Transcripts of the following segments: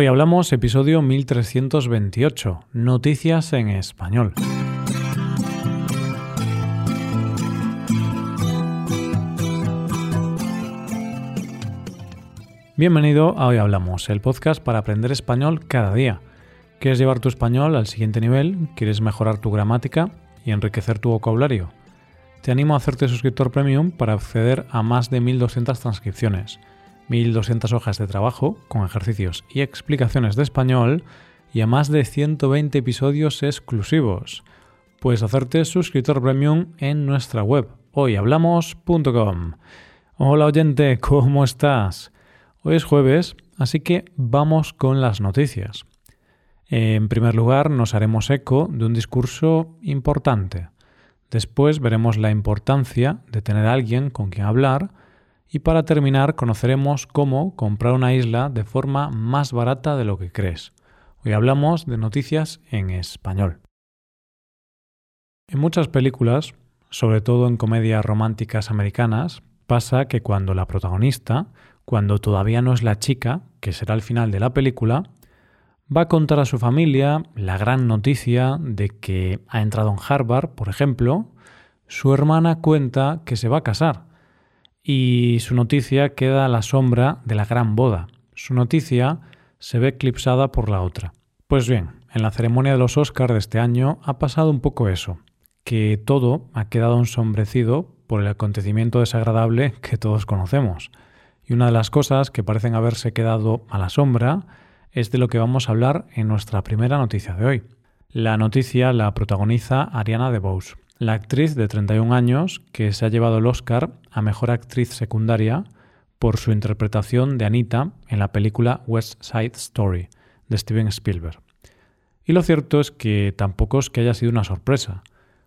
Hoy hablamos episodio 1328, Noticias en Español. Bienvenido a Hoy Hablamos, el podcast para aprender español cada día. ¿Quieres llevar tu español al siguiente nivel? ¿Quieres mejorar tu gramática y enriquecer tu vocabulario? Te animo a hacerte suscriptor premium para acceder a más de 1200 transcripciones 1.200 hojas de trabajo con ejercicios y explicaciones de español y a más de 120 episodios exclusivos. Puedes hacerte suscriptor premium en nuestra web hoyhablamos.com. Hola oyente, ¿cómo estás? Hoy es jueves, así que vamos con las noticias. En primer lugar, nos haremos eco de un discurso importante. Después veremos la importancia de tener a alguien con quien hablar y para terminar conoceremos cómo comprar una isla de forma más barata de lo que crees. Hoy hablamos de noticias en español. En muchas películas, sobre todo en comedias románticas americanas, pasa que cuando la protagonista, cuando todavía no es la chica, que será el final de la película, va a contar a su familia la gran noticia de que ha entrado en Harvard, por ejemplo, su hermana cuenta que se va a casar y su noticia queda a la sombra de la gran boda. Su noticia se ve eclipsada por la otra. Pues bien, en la ceremonia de los Oscars de este año ha pasado un poco eso, que todo ha quedado ensombrecido por el acontecimiento desagradable que todos conocemos. Y una de las cosas que parecen haberse quedado a la sombra es de lo que vamos a hablar en nuestra primera noticia de hoy. La noticia la protagoniza Ariana DeBose la actriz de 31 años que se ha llevado el Oscar a Mejor Actriz Secundaria por su interpretación de Anita en la película West Side Story de Steven Spielberg. Y lo cierto es que tampoco es que haya sido una sorpresa,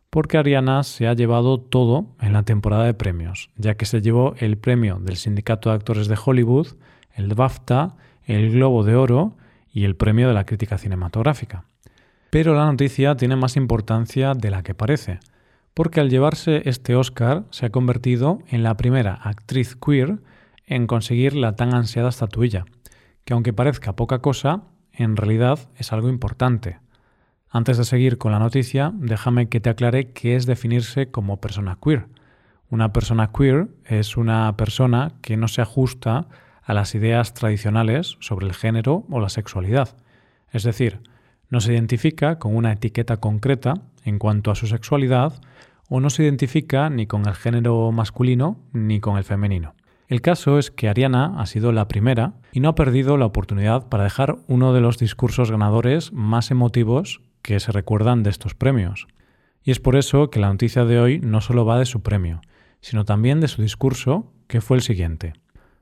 porque Ariana se ha llevado todo en la temporada de premios, ya que se llevó el premio del Sindicato de Actores de Hollywood, el BAFTA, el Globo de Oro y el premio de la crítica cinematográfica. Pero la noticia tiene más importancia de la que parece, porque al llevarse este Oscar se ha convertido en la primera actriz queer en conseguir la tan ansiada estatuilla, que aunque parezca poca cosa, en realidad es algo importante. Antes de seguir con la noticia, déjame que te aclare qué es definirse como persona queer. Una persona queer es una persona que no se ajusta a las ideas tradicionales sobre el género o la sexualidad. Es decir, no se identifica con una etiqueta concreta en cuanto a su sexualidad o no se identifica ni con el género masculino ni con el femenino. El caso es que Ariana ha sido la primera y no ha perdido la oportunidad para dejar uno de los discursos ganadores más emotivos que se recuerdan de estos premios. Y es por eso que la noticia de hoy no solo va de su premio, sino también de su discurso, que fue el siguiente.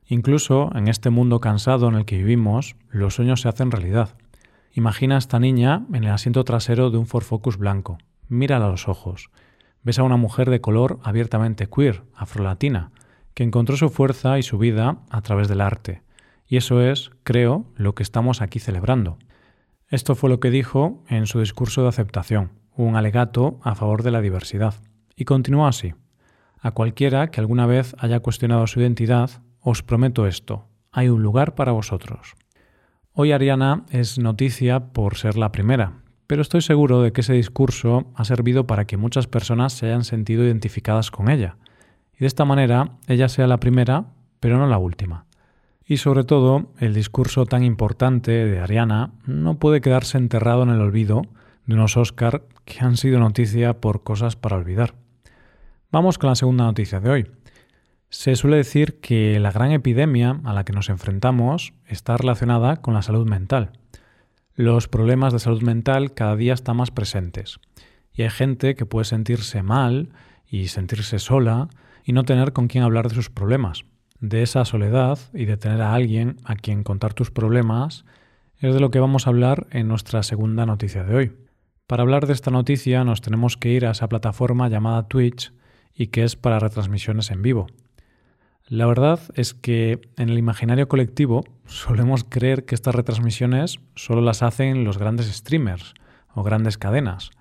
Incluso en este mundo cansado en el que vivimos, los sueños se hacen realidad. Imagina a esta niña en el asiento trasero de un Ford Focus blanco. Mírala a los ojos ves a una mujer de color abiertamente queer, afrolatina, que encontró su fuerza y su vida a través del arte. Y eso es, creo, lo que estamos aquí celebrando. Esto fue lo que dijo en su discurso de aceptación, un alegato a favor de la diversidad. Y continuó así. A cualquiera que alguna vez haya cuestionado su identidad, os prometo esto, hay un lugar para vosotros. Hoy Ariana es noticia por ser la primera, pero estoy seguro de que ese discurso ha servido para que muchas personas se hayan sentido identificadas con ella, y de esta manera ella sea la primera, pero no la última. Y sobre todo, el discurso tan importante de Ariana no puede quedarse enterrado en el olvido de unos Oscar que han sido noticia por cosas para olvidar. Vamos con la segunda noticia de hoy. Se suele decir que la gran epidemia a la que nos enfrentamos está relacionada con la salud mental los problemas de salud mental cada día están más presentes. Y hay gente que puede sentirse mal y sentirse sola y no tener con quién hablar de sus problemas. De esa soledad y de tener a alguien a quien contar tus problemas es de lo que vamos a hablar en nuestra segunda noticia de hoy. Para hablar de esta noticia nos tenemos que ir a esa plataforma llamada Twitch y que es para retransmisiones en vivo. La verdad es que en el imaginario colectivo solemos creer que estas retransmisiones solo las hacen los grandes streamers o grandes cadenas.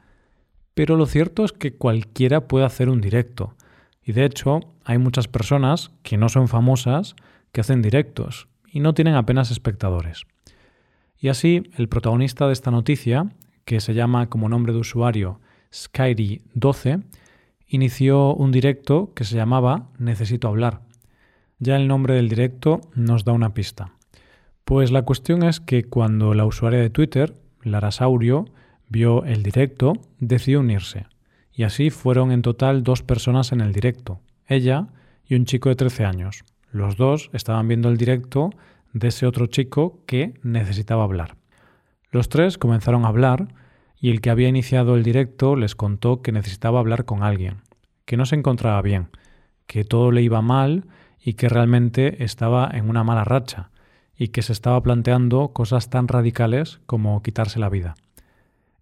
Pero lo cierto es que cualquiera puede hacer un directo. Y de hecho hay muchas personas que no son famosas que hacen directos y no tienen apenas espectadores. Y así, el protagonista de esta noticia, que se llama como nombre de usuario Skyri12, inició un directo que se llamaba Necesito hablar. Ya el nombre del directo nos da una pista. Pues la cuestión es que cuando la usuaria de Twitter, Lara Saurio, vio el directo, decidió unirse. Y así fueron en total dos personas en el directo, ella y un chico de 13 años. Los dos estaban viendo el directo de ese otro chico que necesitaba hablar. Los tres comenzaron a hablar y el que había iniciado el directo les contó que necesitaba hablar con alguien, que no se encontraba bien, que todo le iba mal y que realmente estaba en una mala racha y que se estaba planteando cosas tan radicales como quitarse la vida.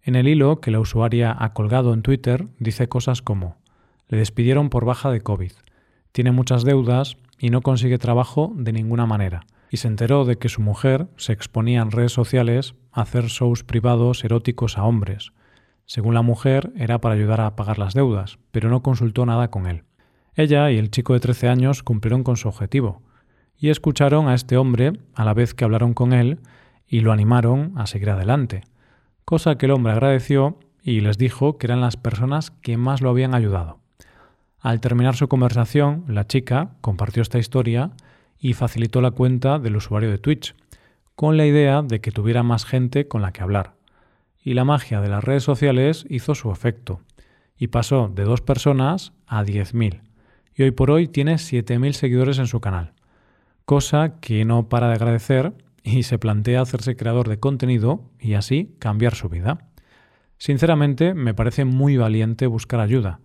En el hilo que la usuaria ha colgado en Twitter dice cosas como le despidieron por baja de COVID, tiene muchas deudas y no consigue trabajo de ninguna manera, y se enteró de que su mujer se exponía en redes sociales a hacer shows privados eróticos a hombres. Según la mujer, era para ayudar a pagar las deudas, pero no consultó nada con él. Ella y el chico de 13 años cumplieron con su objetivo, y escucharon a este hombre a la vez que hablaron con él y lo animaron a seguir adelante, cosa que el hombre agradeció y les dijo que eran las personas que más lo habían ayudado. Al terminar su conversación, la chica compartió esta historia y facilitó la cuenta del usuario de Twitch, con la idea de que tuviera más gente con la que hablar. Y la magia de las redes sociales hizo su efecto, y pasó de dos personas a 10.000, y hoy por hoy tiene 7.000 seguidores en su canal, cosa que no para de agradecer y se plantea hacerse creador de contenido y así cambiar su vida. Sinceramente, me parece muy valiente buscar ayuda,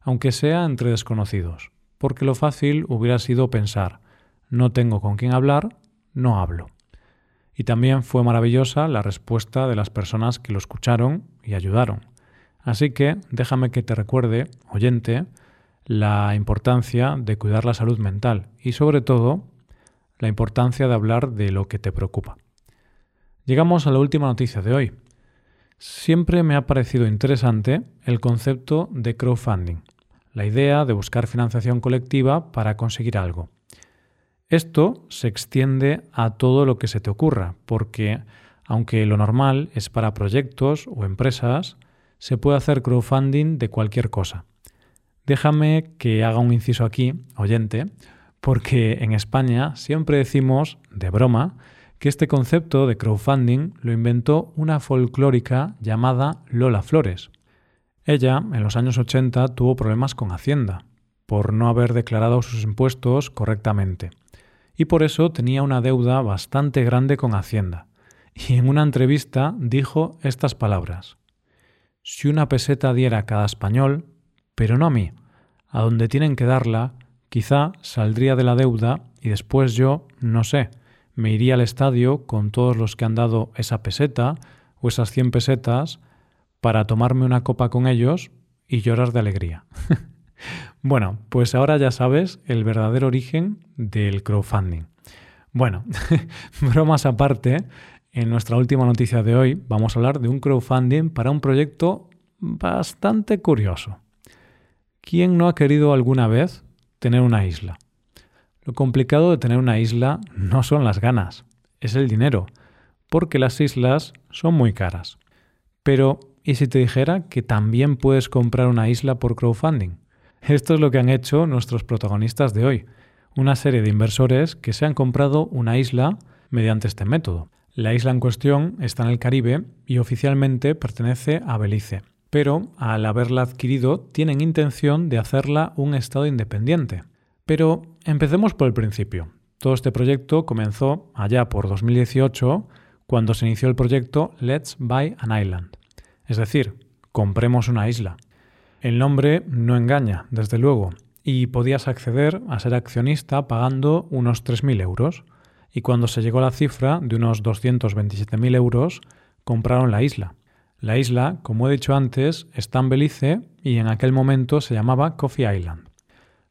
aunque sea entre desconocidos, porque lo fácil hubiera sido pensar, no tengo con quién hablar, no hablo. Y también fue maravillosa la respuesta de las personas que lo escucharon y ayudaron. Así que déjame que te recuerde, oyente, la importancia de cuidar la salud mental y sobre todo la importancia de hablar de lo que te preocupa. Llegamos a la última noticia de hoy. Siempre me ha parecido interesante el concepto de crowdfunding, la idea de buscar financiación colectiva para conseguir algo. Esto se extiende a todo lo que se te ocurra, porque aunque lo normal es para proyectos o empresas, se puede hacer crowdfunding de cualquier cosa. Déjame que haga un inciso aquí, oyente, porque en España siempre decimos, de broma, que este concepto de crowdfunding lo inventó una folclórica llamada Lola Flores. Ella, en los años 80, tuvo problemas con Hacienda, por no haber declarado sus impuestos correctamente, y por eso tenía una deuda bastante grande con Hacienda. Y en una entrevista dijo estas palabras. Si una peseta diera a cada español, pero no a mí. A donde tienen que darla, quizá saldría de la deuda y después yo, no sé, me iría al estadio con todos los que han dado esa peseta o esas 100 pesetas para tomarme una copa con ellos y llorar de alegría. bueno, pues ahora ya sabes el verdadero origen del crowdfunding. Bueno, bromas aparte, en nuestra última noticia de hoy vamos a hablar de un crowdfunding para un proyecto bastante curioso. ¿Quién no ha querido alguna vez tener una isla? Lo complicado de tener una isla no son las ganas, es el dinero, porque las islas son muy caras. Pero, ¿y si te dijera que también puedes comprar una isla por crowdfunding? Esto es lo que han hecho nuestros protagonistas de hoy, una serie de inversores que se han comprado una isla mediante este método. La isla en cuestión está en el Caribe y oficialmente pertenece a Belice, pero al haberla adquirido tienen intención de hacerla un Estado independiente. Pero empecemos por el principio. Todo este proyecto comenzó allá por 2018 cuando se inició el proyecto Let's Buy an Island, es decir, compremos una isla. El nombre no engaña, desde luego, y podías acceder a ser accionista pagando unos 3.000 euros, y cuando se llegó a la cifra de unos 227.000 euros, compraron la isla. La isla, como he dicho antes, está en Belice y en aquel momento se llamaba Coffee Island.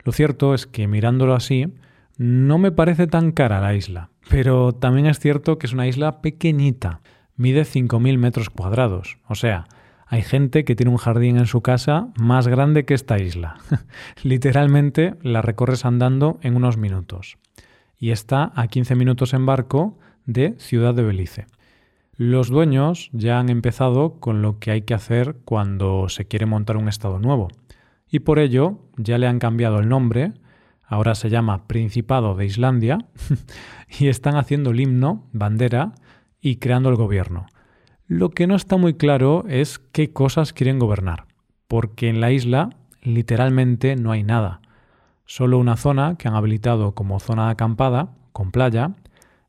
Lo cierto es que mirándolo así, no me parece tan cara la isla, pero también es cierto que es una isla pequeñita, mide 5.000 metros cuadrados, o sea, hay gente que tiene un jardín en su casa más grande que esta isla. Literalmente la recorres andando en unos minutos. Y está a 15 minutos en barco de Ciudad de Belice. Los dueños ya han empezado con lo que hay que hacer cuando se quiere montar un estado nuevo. Y por ello ya le han cambiado el nombre, ahora se llama Principado de Islandia, y están haciendo el himno, bandera y creando el gobierno. Lo que no está muy claro es qué cosas quieren gobernar, porque en la isla literalmente no hay nada. Solo una zona que han habilitado como zona acampada, con playa,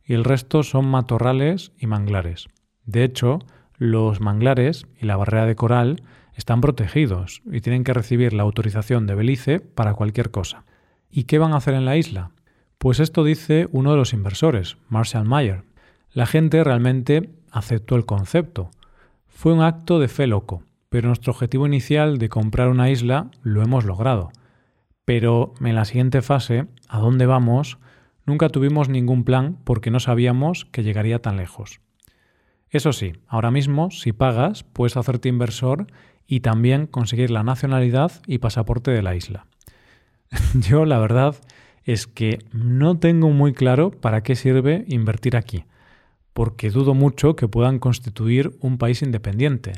y el resto son matorrales y manglares. De hecho, los manglares y la barrera de coral están protegidos y tienen que recibir la autorización de Belice para cualquier cosa. ¿Y qué van a hacer en la isla? Pues esto dice uno de los inversores, Marshall Mayer. La gente realmente aceptó el concepto. Fue un acto de fe loco, pero nuestro objetivo inicial de comprar una isla lo hemos logrado. Pero en la siguiente fase, ¿a dónde vamos? Nunca tuvimos ningún plan porque no sabíamos que llegaría tan lejos. Eso sí, ahora mismo, si pagas, puedes hacerte inversor y también conseguir la nacionalidad y pasaporte de la isla. Yo, la verdad, es que no tengo muy claro para qué sirve invertir aquí, porque dudo mucho que puedan constituir un país independiente.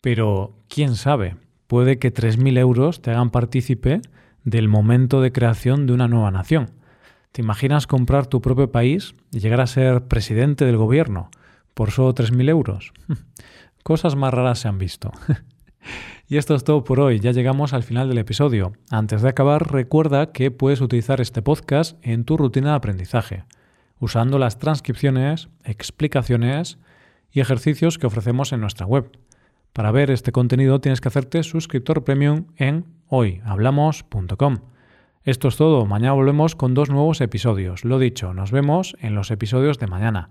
Pero, quién sabe, puede que 3.000 euros te hagan partícipe del momento de creación de una nueva nación. ¿Te imaginas comprar tu propio país y llegar a ser presidente del gobierno? Por solo 3.000 euros. Cosas más raras se han visto. y esto es todo por hoy, ya llegamos al final del episodio. Antes de acabar, recuerda que puedes utilizar este podcast en tu rutina de aprendizaje, usando las transcripciones, explicaciones y ejercicios que ofrecemos en nuestra web. Para ver este contenido tienes que hacerte suscriptor premium en hoyhablamos.com. Esto es todo, mañana volvemos con dos nuevos episodios. Lo dicho, nos vemos en los episodios de mañana.